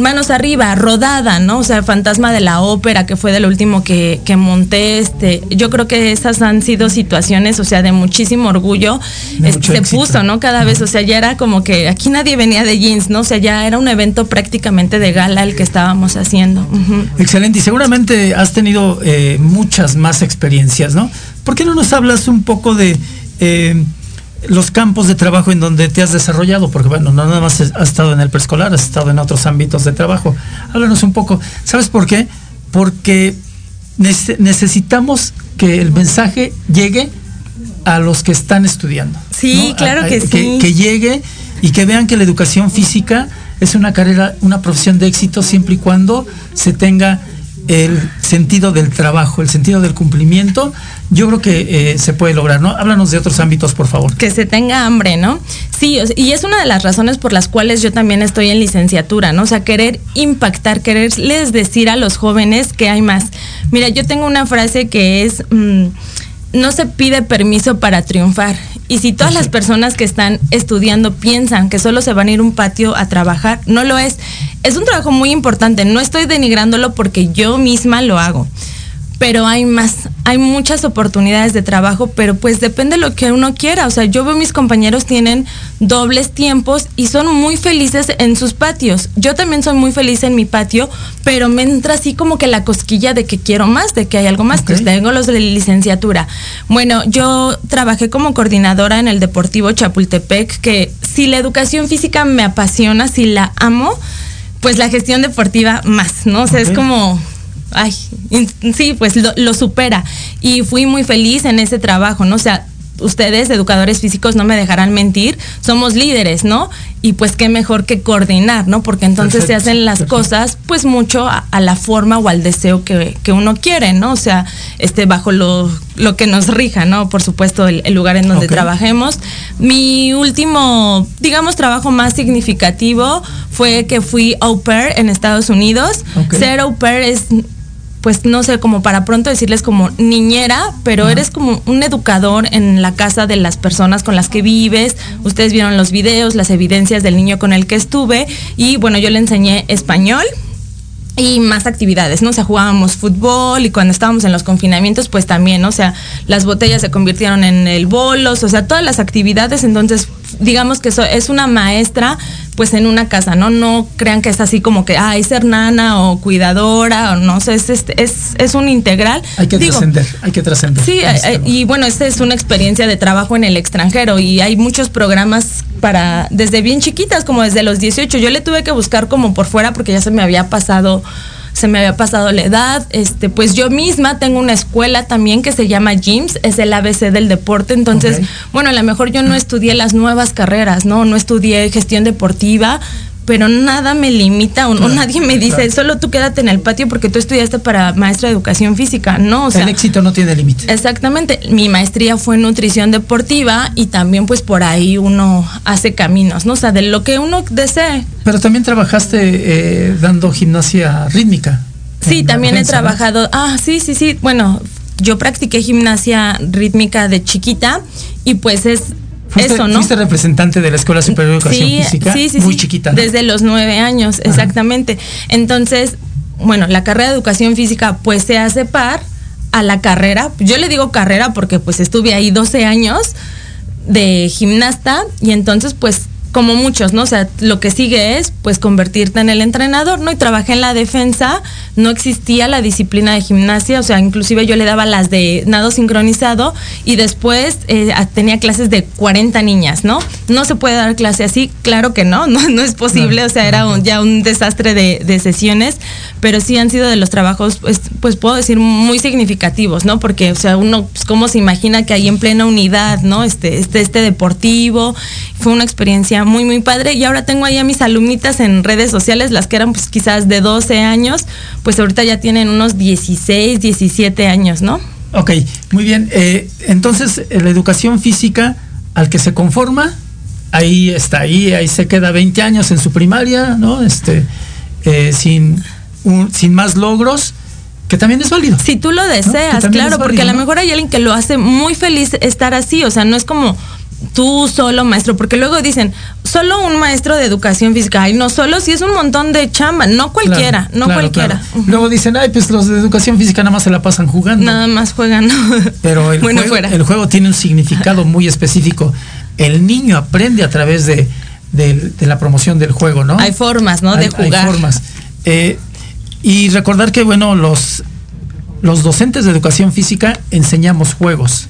manos arriba, rodada, ¿no? O sea, Fantasma de la Ópera, que fue del último que, que monté, este, yo creo que esas han sido situaciones, o sea, de muchísimo orgullo, De este, se éxito. puso, ¿no? Cada vez, o sea, ya era como que aquí nadie venía de jeans, ¿no? O sea, ya era un evento prácticamente de gala el que estábamos haciendo. Excelente, y seguramente has tenido eh, muchas más experiencias, ¿no? ¿Por qué no nos hablas un poco de eh, los campos de trabajo en donde te has desarrollado? Porque bueno, no nada más has estado en el preescolar, has estado en otros ámbitos de trabajo. Háblanos un poco. ¿Sabes por qué? Porque nece- necesitamos que el mensaje llegue a los que están estudiando. Sí, ¿no? claro A- a- que sí. que llegue y que vean que la educación física es una carrera, una profesión de éxito siempre y cuando se tenga el sentido del trabajo, el sentido del cumplimiento. Yo creo que eh, se puede lograr, ¿no? Háblanos de otros ámbitos, por favor. que se tenga hambre, ¿no? Sí, y es una de las razones por las cuales yo también estoy en licenciatura, ¿no? O sea, querer impactar, quererles decir a los jóvenes que hay más. Mira, yo tengo una frase que es, mm, no se pide permiso para triunfar. Y si todas las personas que están estudiando piensan que solo se van a ir un patio a trabajar, no lo es. Es un trabajo muy importante, no estoy denigrándolo porque yo misma lo hago pero hay más, hay muchas oportunidades de trabajo, pero pues depende de lo que uno quiera. O sea, yo veo mis compañeros tienen dobles tiempos y son muy felices en sus patios. Yo también soy muy feliz en mi patio, pero me entra así como que la cosquilla de que quiero más, de que hay algo más. Ok. Pues tengo los de licenciatura. Bueno, yo trabajé como coordinadora en el Deportivo Chapultepec, que si la educación física me apasiona, si la amo, pues la gestión deportiva más, ¿no? O sea, es como ay, sí, pues lo, lo supera. Y fui muy feliz en ese trabajo, ¿no? O sea, ustedes, educadores físicos, no me dejarán mentir, somos líderes, ¿no? Y pues qué mejor que coordinar, ¿no? Porque entonces se hacen las perfecto. cosas, pues mucho a, a la forma o al deseo que, que uno quiere, ¿no? O sea, este, bajo lo, lo que nos rija, ¿no? Por supuesto, el, el lugar en donde trabajemos. Mi último, digamos, trabajo más significativo fue que fui au pair en Estados Unidos. Ser au pair es pues no sé, como para pronto decirles como niñera, pero Ajá. eres como un educador en la casa de las personas con las que vives. Ustedes vieron los videos, las evidencias del niño con el que estuve y bueno, yo le enseñé español y más actividades, ¿no? O sea, jugábamos fútbol y cuando estábamos en los confinamientos, pues también, ¿no? O sea, las botellas se convirtieron en el bolos, o sea, todas las actividades, entonces, digamos que eso es una maestra, pues en una casa, ¿no? No crean que es así como que, ah, es nana o cuidadora, o no sé, es, es, es, es un integral. Hay que trascender, hay que trascender. Sí, en este eh, y bueno, esta es una experiencia de trabajo en el extranjero y hay muchos programas para desde bien chiquitas, como desde los 18. Yo le tuve que buscar como por fuera porque ya se me había pasado se me había pasado la edad, este, pues yo misma tengo una escuela también que se llama GYMS, es el ABC del deporte, entonces, bueno, a lo mejor yo no estudié las nuevas carreras, ¿no? No estudié gestión deportiva, pero nada me limita o, o Claro, nadie me dice, solo tú quédate en el patio porque tú estudiaste para maestra de educación física, ¿no? O sea, el éxito no tiene límite. Exactamente, mi maestría fue en nutrición deportiva y también pues por ahí uno hace caminos, ¿no? O sea, de lo que uno desee. Pero también trabajaste eh, dando gimnasia rítmica. Sí, también he ¿no? trabajado, ah, sí, sí, sí, bueno, yo practiqué gimnasia rítmica de chiquita y pues es Fuiste, eso, ¿no? fuiste representante de la Escuela Superior de Educación sí, Física, sí, sí, muy chiquita. ¿no? Desde los nueve años, exactamente. Entonces, bueno, la carrera de educación física pues se hace par a la carrera. Yo le digo carrera porque pues estuve ahí 12 años de gimnasta y entonces pues como muchos, ¿no? O sea, lo que sigue es pues convertirte en el entrenador, ¿no? Y trabajé en la defensa, no existía la disciplina de gimnasia, o sea, inclusive yo le daba las de nado sincronizado y después eh, tenía clases de 40 niñas, ¿no? No se puede dar clase así, claro que no, no, no es posible, o sea, era un- ya un desastre de, de sesiones, pero sí han sido de los trabajos, pues, pues puedo decir muy significativos, ¿no? Porque, o sea, uno, pues, cómo se imagina que ahí en plena unidad, ¿no? Este, este, este deportivo, fue una experiencia muy, muy padre. Y ahora tengo ahí a mis alumnitas en redes sociales, las que eran pues quizás de 12 años, pues ahorita ya tienen unos 16, 17 años, ¿no? Ok, muy bien. Eh, entonces, eh, la educación física al que se conforma, ahí está, ahí, ahí se queda 20 años en su primaria, ¿no? Este, eh, sin, un- sin más logros, que también es válido. Si tú lo deseas, claro, porque a lo mejor hay alguien que lo hace muy feliz estar así, o sea, no es como tú solo maestro, porque luego dicen, solo un maestro de educación física, y no solo si es un montón de chamba, no cualquiera, no cualquiera. Luego dicen, ay, pues los de educación física nada más se la pasan jugando. Nada más juegan. Pero el, juego, el juego tiene un significado muy específico. El niño aprende a través de, la promoción del juego, ¿no? Hay formas, ¿no? de jugar. Hay formas. Eh, y recordar que, bueno, los, los docentes de educación física enseñamos juegos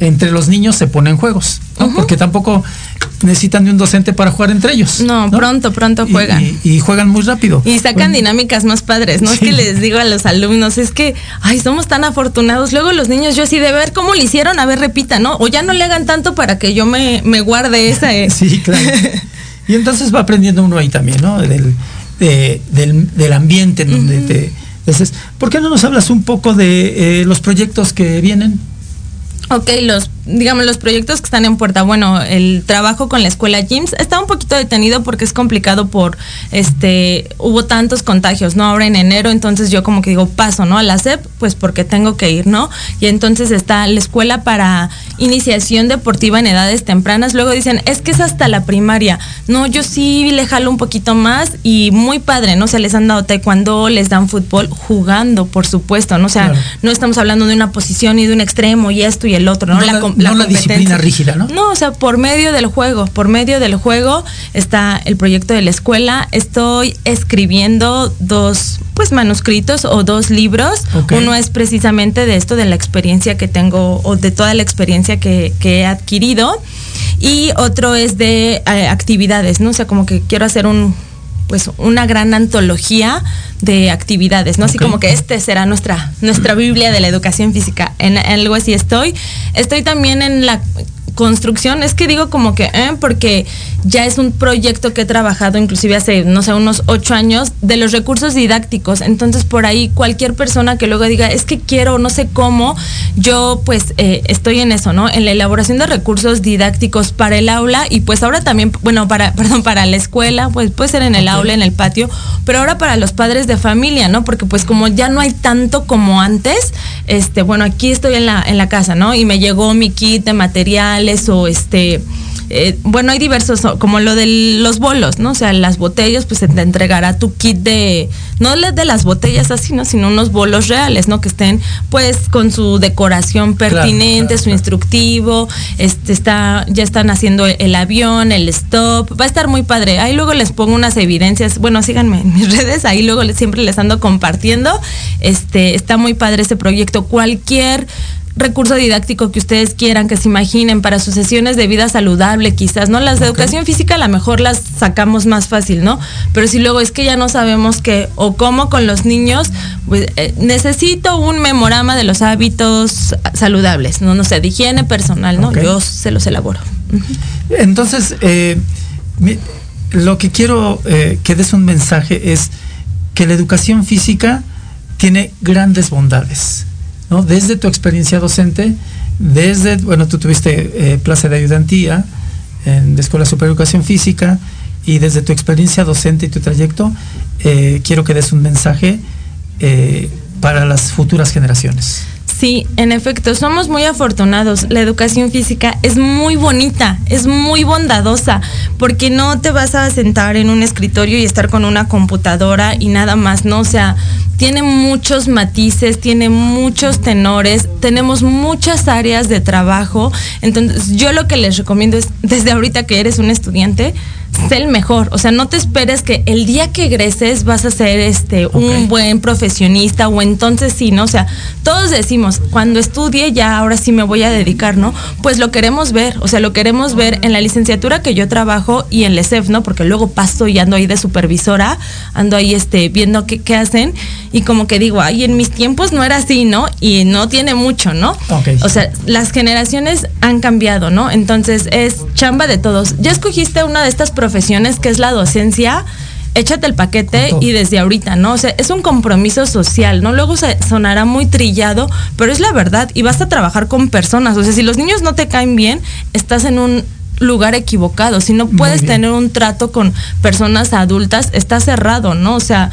entre los niños se ponen juegos, porque tampoco necesitan de un docente para jugar entre ellos. No, pronto, pronto juegan. Y, juegan muy rápido. Y sacan dinámicas más padres, ¿no? Es que les digo a los alumnos, es que, ay, somos tan afortunados. Luego los niños, yo así de ver cómo lo hicieron, a ver, repita, ¿no? O ya no le hagan tanto para que yo me, guarde esa. Eh. sí, claro. y entonces va aprendiendo uno ahí también, ¿no? Del, del, ambiente en donde te... ¿Por qué no nos hablas un poco de eh, los proyectos que vienen? Ok, los, digamos, los proyectos que están en puerta, bueno, el trabajo con la escuela Gyms está un poquito detenido porque es complicado por, este, hubo tantos contagios, ¿no? Ahora en enero, entonces yo como que digo, paso, ¿no? A la SEP, pues porque tengo que ir, ¿no? Y entonces está la escuela para iniciación deportiva en edades tempranas. Luego dicen, es que es hasta la primaria. No, yo sí le jalo un poquito más y muy padre, ¿no? O sea, les han dado taekwondo, les dan fútbol jugando, por supuesto, ¿no? O sea, no estamos hablando de una posición y de un extremo y esto y el otro, ¿no? la, la, disciplina rígida, ¿no? No, o sea, por medio del juego, por medio del juego está el proyecto de la escuela. Estoy escribiendo dos, pues, manuscritos o dos libros. Uno es precisamente de esto, de la experiencia que tengo o de toda la experiencia que, he adquirido. Y otro es de eh, actividades, ¿no? O sea, como que quiero hacer un pues una gran antología de actividades, ¿no? Así como que este será nuestra, nuestra Biblia de la educación física. En, en algo así estoy. Estoy también en la construcción, es que digo como que, ¿eh? porque ya es un proyecto que he trabajado inclusive hace, no sé, unos ocho años, de los recursos didácticos. Entonces, por ahí cualquier persona que luego diga, es que quiero, no sé cómo, yo pues eh, estoy en eso, ¿no? En la elaboración de recursos didácticos para el aula y pues ahora también, bueno, para, perdón, para la escuela, pues puede ser en el aula, en el patio, pero ahora para los padres de familia, ¿no? Porque pues como ya no hay tanto como antes, este, bueno, aquí estoy en la, en la casa, ¿no? Y me llegó mi kit de o este eh, bueno, hay diversos, como lo de los bolos, ¿no? O sea, las botellas, pues se te entregará tu kit de, no de las botellas así, ¿no? Sino unos bolos reales, ¿no? Que estén, pues, con su decoración pertinente, su instructivo, este está, ya están haciendo el avión, el stop, va a estar muy padre. Ahí luego les pongo unas evidencias, bueno, síganme en mis redes, ahí luego siempre les ando compartiendo. Este, está muy padre ese proyecto. Cualquier recurso didáctico que ustedes quieran, que se imaginen para sus sesiones de vida saludable, quizás, ¿no? Las de educación física a lo mejor las sacamos más fácil, ¿no? Pero si luego es que ya no sabemos qué o cómo con los niños, pues eh, necesito un memorama de los hábitos saludables, ¿no? No sé, de higiene personal, ¿no? Yo se los elaboro. Entonces, eh, lo que quiero eh, que des un mensaje es que la educación física tiene grandes bondades desde tu experiencia docente, desde, bueno, tú tuviste eh, plaza de ayudantía en la Escuela Superior de Educación Física y desde tu experiencia docente y tu trayecto, eh, quiero que des un mensaje eh, para las futuras generaciones. Sí, en efecto, somos muy afortunados. La educación física es muy bonita, es muy bondadosa, porque no te vas a sentar en un escritorio y estar con una computadora y nada más, ¿no? O sea, tiene muchos matices, tiene muchos tenores, tenemos muchas áreas de trabajo. Entonces, yo lo que les recomiendo es, desde ahorita que eres un estudiante, sé el mejor. O sea, no te esperes que el día que egreses vas a ser este un buen profesionista o entonces sí, ¿no? O sea, todos decimos, cuando estudie ya ahora sí me voy a dedicar, ¿no? Pues lo queremos ver, o sea, lo queremos ver en la licenciatura que yo trabajo y en LESEF, ¿no? Porque luego paso y ando ahí de supervisora, ando ahí este viendo qué, qué hacen y como que digo, ay, en mis tiempos no era así, ¿no? Y no tiene mucho, ¿no? O sea, las generaciones han cambiado, ¿no? Entonces es chamba de todos. Ya escogiste una de estas profesiones que es la docencia, échate el paquete y desde ahorita, ¿no? O sea, es un compromiso social, ¿no? Luego se sonará muy trillado, pero es la verdad y vas a trabajar con personas. O sea, si los niños no te caen bien, estás en un lugar equivocado. Si no puedes tener un trato con personas adultas, está cerrado, ¿no? O sea,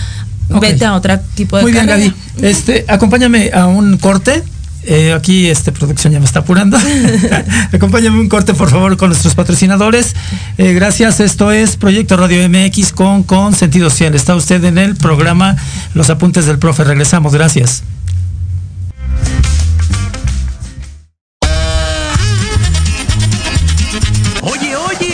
vete a otro tipo de Muy bien, Gaby. Este, acompáñame a un corte Eh, aquí este producción ya me está apurando. Acompáñame un corte, por favor, con nuestros patrocinadores. Eh, gracias. Esto es Proyecto Radio MX con, con sentido social. Está usted en el programa Los Apuntes del Profe. Regresamos. Gracias.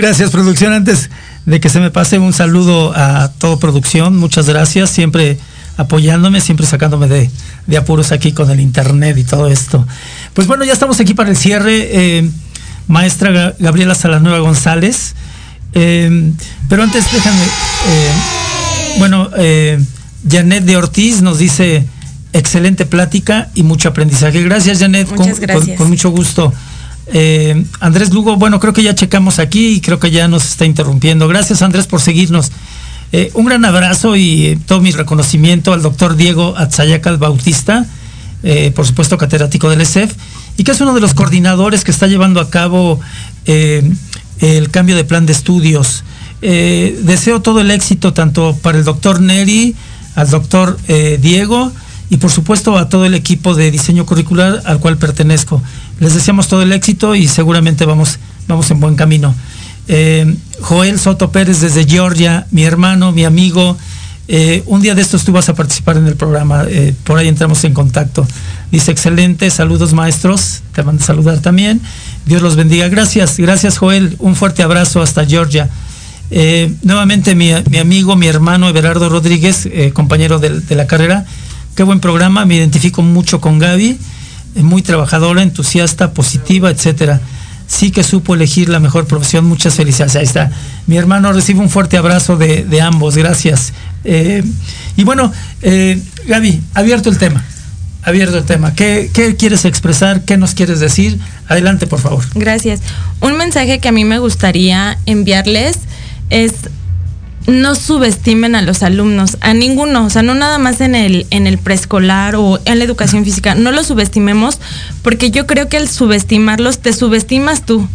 Gracias, producción. Antes de que se me pase un saludo a todo producción, muchas gracias. Siempre apoyándome, siempre sacándome de, de apuros aquí con el internet y todo esto. Pues bueno, ya estamos aquí para el cierre. eh, maestra Ga- Gabriela Salanueva González. Eh, pero antes déjame. eh, bueno, Janet de Ortiz nos dice excelente plática y mucho aprendizaje. Gracias, Janet. Muchas con- gracias. con- con mucho gusto. Eh, Andrés Lugo, bueno, creo que ya checamos aquí y creo que ya nos está interrumpiendo. Gracias, Andrés, por seguirnos. Eh, un gran abrazo y eh, todo mi reconocimiento al doctor Diego Atzayacal Bautista, por supuesto catedrático del ESEF, y que es uno de los coordinadores que está llevando a cabo el cambio de plan de estudios. Deseo todo el éxito tanto para el doctor Neri, al doctor Diego y por supuesto a todo el equipo de diseño curricular al cual pertenezco. Les deseamos todo el éxito y seguramente vamos, vamos en buen camino. Eh, Joel Soto Pérez desde Georgia, mi hermano, mi amigo. eh, un día de estos tú vas a participar en el programa, eh, por ahí entramos en contacto. Dice, excelente, saludos maestros, te mando a saludar también. Dios los bendiga. Gracias, gracias Joel, un fuerte abrazo hasta Georgia. Nuevamente mi, mi amigo, mi hermano Everardo Rodríguez, compañero de, la carrera. Qué buen programa, me identifico mucho con Gaby, muy trabajadora, entusiasta, positiva, etcétera. Sí que supo elegir la mejor profesión, muchas felicidades. Ahí está. Mi hermano recibe un fuerte abrazo de, de ambos, gracias. Eh, y bueno, eh, Gaby, abierto el tema. Abierto el tema. ¿Qué, ¿Qué quieres expresar? ¿Qué nos quieres decir? Adelante, por favor. Gracias. Un mensaje que a mí me gustaría enviarles es no subestimen a los alumnos, a ninguno, o sea, no nada más en el, en el preescolar o en la educación física, no los subestimemos porque yo creo que al subestimarlos te subestimas tú.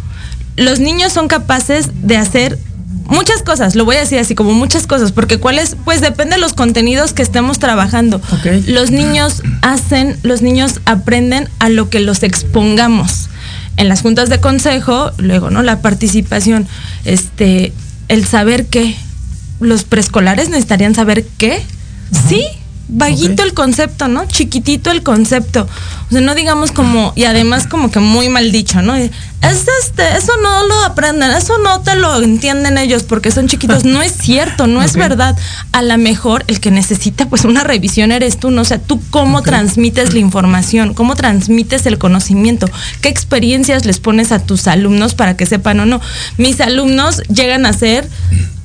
Los niños son capaces de hacer muchas cosas, lo voy a decir así como muchas cosas, porque cuáles, pues depende de los contenidos que estemos trabajando. Los niños hacen, los niños aprenden a lo que los expongamos. En las juntas de consejo, luego, ¿no? La participación, este, el saber qué. Los preescolares necesitarían saber qué. Sí, vaguito el concepto, ¿no? Chiquitito el concepto. O sea, no digamos como, y además como que muy mal dicho, ¿no? Es este, eso no lo aprenden, eso no te lo entienden ellos porque son chiquitos. No es cierto, no es verdad. A lo mejor el que necesita pues una revisión eres tú, ¿no? O sea, tú cómo transmites la información, cómo transmites el conocimiento, qué experiencias les pones a tus alumnos para que sepan o no. Mis alumnos llegan a ser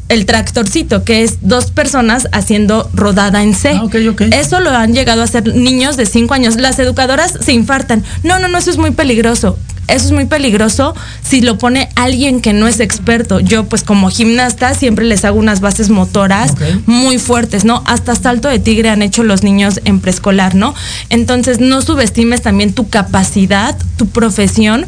el tractorcito, que es dos personas haciendo rodada en C. Ah. Eso lo han llegado a hacer niños de 5 años. Las educadoras se infartan. No, no, no, eso es muy peligroso. Eso es muy peligroso si lo pone alguien que no es experto. Yo, pues como gimnasta, siempre les hago unas bases motoras muy fuertes, ¿no? Hasta salto de tigre han hecho los niños en preescolar, ¿no? Entonces, no subestimes también tu capacidad, tu profesión,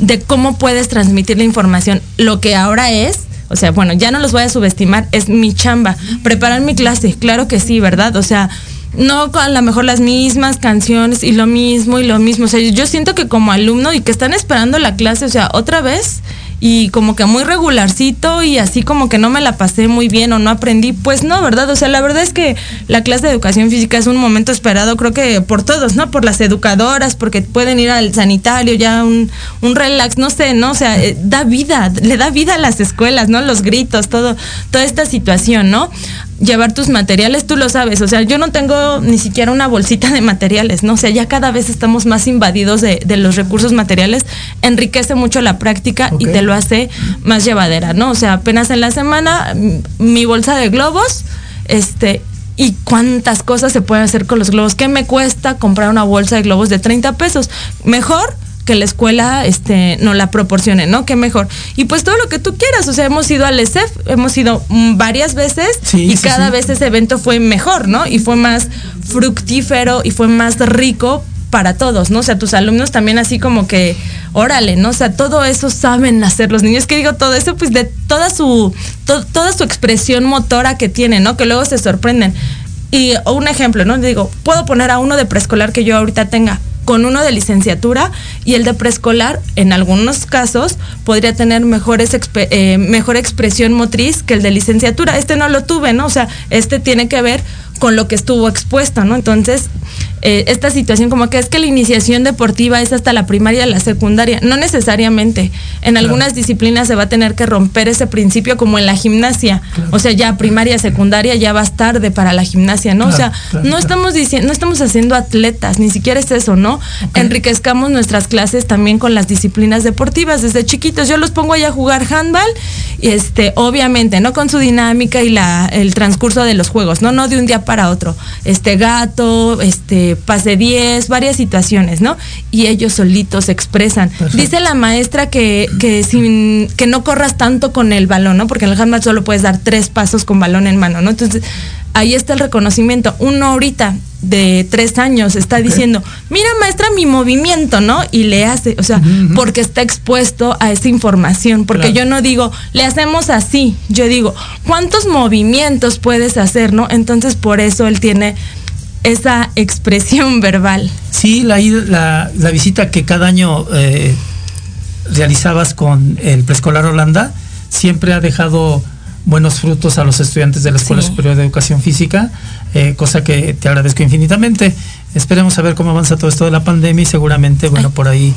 de cómo puedes transmitir la información. Lo que ahora es, o sea, bueno, ya no los voy a subestimar, es mi chamba. Preparar mi clase, claro que sí, ¿verdad? O sea, no a lo mejor las mismas canciones y lo mismo y lo mismo. O sea, yo siento que como alumno y que están esperando la clase, o sea, otra vez y como que muy regularcito y así como que no me la pasé muy bien o no aprendí, pues no, ¿verdad? O sea, la verdad es que la clase de educación física es un momento esperado, creo que por todos, ¿no? Por las educadoras, porque pueden ir al sanitario, ya un, un relax, no sé, ¿no? O sea, eh, da vida, le da vida a las escuelas, ¿no? Los gritos, todo, toda esta situación, ¿no? Llevar tus materiales, tú lo sabes, o sea, yo no tengo ni siquiera una bolsita de materiales, ¿no? O sea, ya cada vez estamos más invadidos de, de los recursos materiales, enriquece mucho la práctica y te lo hace más llevadera, ¿no? O sea, apenas en la semana, m- mi bolsa de globos, este, y cuántas cosas se pueden hacer con los globos. ¿Qué me cuesta comprar una bolsa de globos de 30 pesos? Mejor que la escuela este no la proporcione, ¿no? Qué mejor. Y pues todo lo que tú quieras, o sea, hemos ido al ESEF, hemos ido mm, varias veces Sí, y sí, cada sí. vez ese evento fue mejor, ¿no? Y fue más fructífero y fue más rico para todos, ¿no? O sea, tus alumnos también así como que, órale, ¿no? O sea, todo eso saben hacer los niños. que digo todo eso? Pues de toda su, to- toda su expresión motora que tienen, ¿no? Que luego se sorprenden. Y un ejemplo, ¿no? Digo, puedo poner a uno de preescolar que yo ahorita tenga con uno de licenciatura y el de preescolar, en algunos casos, podría tener mejores eh, mejor expresión motriz que el de licenciatura. Este no lo tuve, ¿no? O sea, este tiene que ver con lo que estuvo expuesto, ¿no? Entonces, eh, esta situación como que es que la iniciación deportiva es hasta la primaria la secundaria. No necesariamente. En algunas disciplinas se va a tener que romper ese principio como en la gimnasia. O sea, ya primaria, secundaria, ya vas tarde para la gimnasia, ¿no? o sea, no estamos diciendo, no estamos haciendo atletas, ni siquiera es eso, ¿no? Enriquezcamos nuestras clases también con las disciplinas deportivas desde chiquitos. Yo los pongo ahí a jugar handball, y este, obviamente, ¿no? Con su dinámica y la, el transcurso de los juegos, ¿no? No de un día para otro. Este gato, este, pase 10, varias situaciones, ¿no? Y ellos solitos se expresan. Perfecto. Dice la maestra que, que, sin, que no corras tanto con el balón, ¿no? Porque en el handball solo puedes dar tres pasos con balón en mano, ¿no? Entonces, ahí está el reconocimiento. Uno ahorita de tres años está diciendo, mira maestra mi movimiento, ¿no? Y le hace, o sea, porque está expuesto a esa información, porque Claro. yo no digo, le hacemos así, yo digo, ¿cuántos movimientos puedes hacer, no? Entonces por eso él tiene esa expresión verbal. Sí, la, la visita que cada año eh, realizabas con el preescolar Holanda siempre ha dejado buenos frutos a los estudiantes de la Escuela Sí. Superior de Educación Física, eh, cosa que te agradezco infinitamente. Esperemos a ver cómo avanza todo esto de la pandemia y seguramente, bueno, por ahí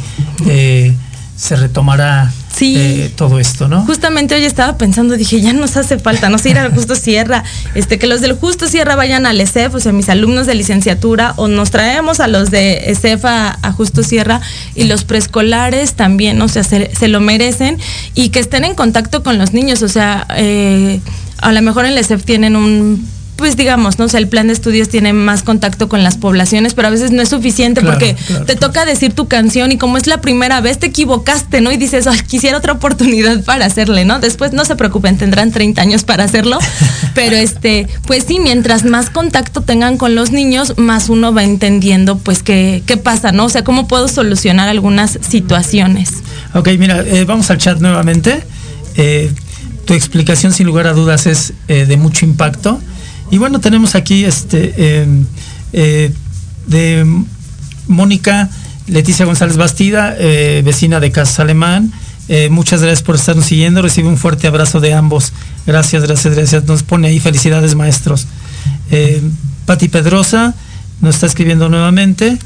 eh, se retomará Sí. eh, todo esto, ¿no? Justamente hoy estaba pensando, dije, ya nos hace falta, no sé, ir al Justo Sierra, este, que los del Justo Sierra vayan al ESEF, o sea, mis alumnos de licenciatura, o nos traemos a los de ESEF a, a Justo Sierra, y los preescolares también, o sea, se, se lo merecen, y que estén en contacto con los niños, o sea, eh, a lo mejor en el ESEF tienen un pues digamos, no sé, el plan de estudios tiene más contacto con las poblaciones, pero a veces no es suficiente Claro, porque claro, te toca decir tu canción y como es la primera vez te equivocaste, ¿no? Y dices, "Ay, quisiera otra oportunidad para hacerle, ¿no? Después no se preocupen, tendrán 30 años para hacerlo, pero este, pues sí, mientras más contacto tengan con los niños, más uno va entendiendo pues qué, qué pasa, ¿no? O sea, cómo puedo solucionar algunas situaciones. Ok, mira, eh, vamos al chat nuevamente. Eh, tu explicación sin lugar a dudas es eh, de mucho impacto. Y bueno, tenemos aquí este eh, eh, de Mónica Leticia González Bastida, eh, vecina de Casa Alemán. Eh, muchas gracias por estarnos siguiendo. Recibe un fuerte abrazo de ambos. Gracias, gracias, gracias. Nos pone ahí felicidades, maestros. Pati Pedrosa nos está escribiendo nuevamente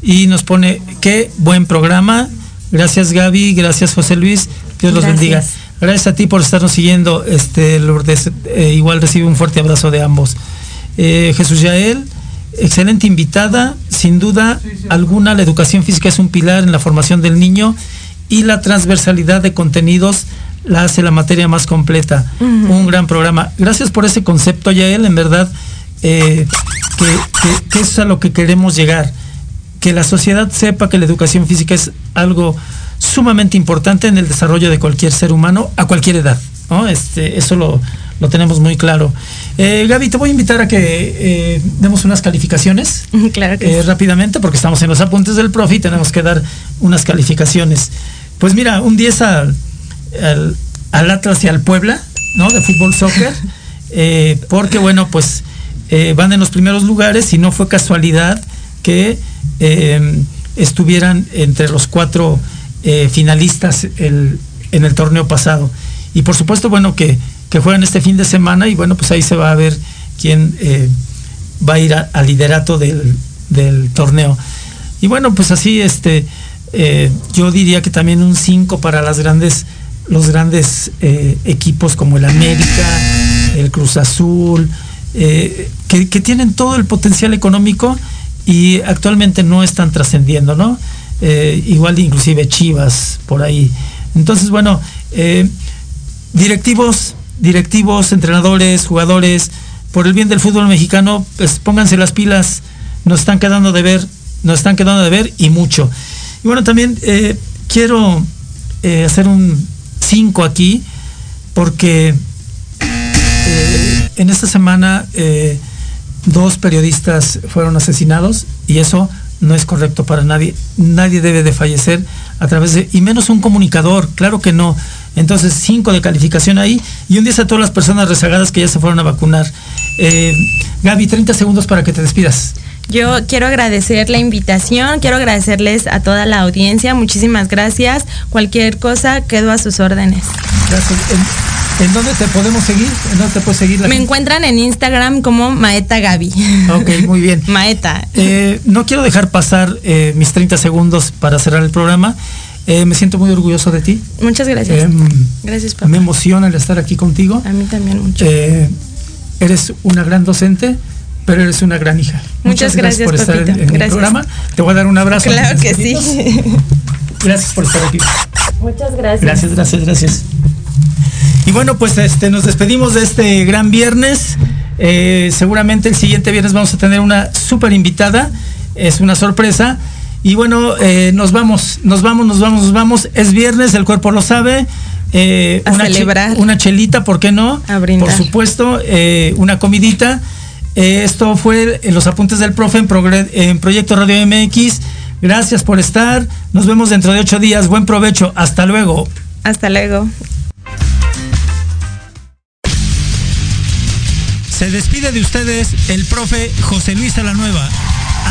y nos pone qué buen programa. Gracias Gaby, gracias José Luis, Dios los bendiga. Gracias a ti por estarnos siguiendo. Este Lourdes, eh, igual recibe un fuerte abrazo de ambos. Eh, Jesús Yael, excelente invitada. Sin duda alguna, la educación física es un pilar en la formación del niño y la transversalidad de contenidos la hace la materia más completa. Un gran programa. Gracias por ese concepto, Yael. En verdad, eh, que, que- que es a lo que queremos llegar. Que la sociedad sepa que la educación física es algo sumamente importante en el desarrollo de cualquier ser humano a cualquier edad. ¿no? Este, eso lo, lo tenemos muy claro. Eh, Gaby, te voy a invitar a que eh, demos unas calificaciones claro que eh, sí. rápidamente porque estamos en los apuntes del profe y tenemos que dar unas calificaciones. Pues mira, un 10 al, al, al Atlas y al Puebla, ¿no? De fútbol soccer, porque bueno, pues van en los primeros lugares y no fue casualidad que eh, estuvieran entre los cuatro eh, finalistas en el torneo pasado. Y por supuesto, bueno, que, que juegan este fin de semana y bueno, pues ahí se va a ver quién eh, va a ir al liderato del, del torneo. Y bueno, pues así, este, yo diría que también un 5 para las grandes, los grandes equipos como el América, el Cruz Azul, que, que tienen todo el potencial económico y actualmente no están trascendiendo, ¿no? Eh, igual inclusive Chivas por ahí. Entonces, bueno, eh, directivos, directivos, entrenadores, jugadores, por el bien del fútbol mexicano, pues pónganse las pilas, nos están quedando de ver, nos están quedando de ver y mucho. Y bueno, también eh, quiero hacer un 5 aquí, porque en esta semana dos periodistas fueron asesinados y eso no es correcto para nadie. Nadie debe de fallecer a través de, y menos un comunicador, claro que no. Entonces, cinco de calificación ahí y un 10 a todas las personas rezagadas que ya se fueron a vacunar. Eh, Gaby, 30 segundos para que te despidas. Yo quiero agradecer la invitación, quiero agradecerles a toda la audiencia, muchísimas gracias. Cualquier cosa, quedo a sus órdenes. Gracias. ¿En, en dónde te podemos seguir? ¿En dónde te puedes seguir? La Me gente? encuentran en Instagram como Maeta Gaby. Ok, muy bien. Maeta. Eh, no quiero dejar pasar eh, mis 30 segundos para cerrar el programa. Eh, me siento muy orgulloso de ti. Muchas gracias. Em, gracias, papá. Me emociona el estar aquí contigo. A mí también mucho. Eh, eres una gran docente, pero eres una gran hija. Muchas gracias, por estar en, papito. en Gracias. programa. Te voy a dar un abrazo. Claro que sí. Gracias por estar aquí. Muchas gracias. Gracias, gracias, gracias. Y bueno, pues este, nos despedimos de este gran viernes. Eh, seguramente el siguiente viernes vamos a tener una súper invitada. Es una sorpresa. Y bueno, eh, nos vamos, nos vamos, nos vamos, nos vamos. Es viernes, el cuerpo lo sabe. Eh, A una, che- celebrar. una chelita, ¿por qué no? A brindar. Por supuesto, eh, una comidita. Eh, esto fue en los apuntes del profe en, Proyecto Radio MX. Gracias por estar. Nos vemos dentro de ocho días. Buen provecho. Hasta luego. Hasta luego. Se despide de ustedes el profe José Luis Salanueva.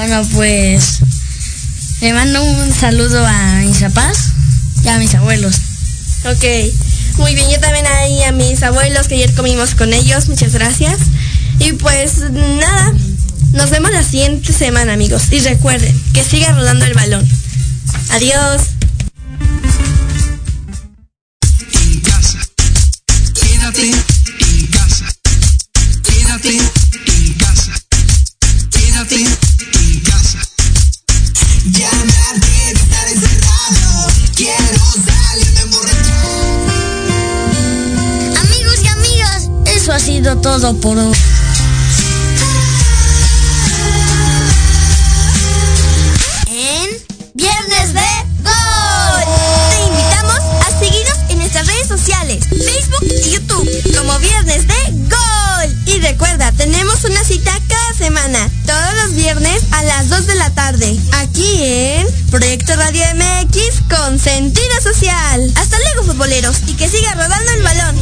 Bueno, pues le mando un saludo a mis papás y a mis abuelos. Ok, muy bien, yo también ahí a mis abuelos que ayer comimos con ellos, muchas gracias. Y pues nada, nos vemos la siguiente semana amigos. Y recuerden que siga rodando el balón. Adiós. En casa. Quédate todo por hoy. En Viernes de Gol. Te invitamos a seguirnos en nuestras redes sociales, Facebook y YouTube, como Viernes de Gol. Y recuerda, tenemos una cita cada semana, todos los viernes a las 2 de la tarde, aquí en Proyecto Radio MX con sentido social. Hasta luego, futboleros, y que siga rodando el balón.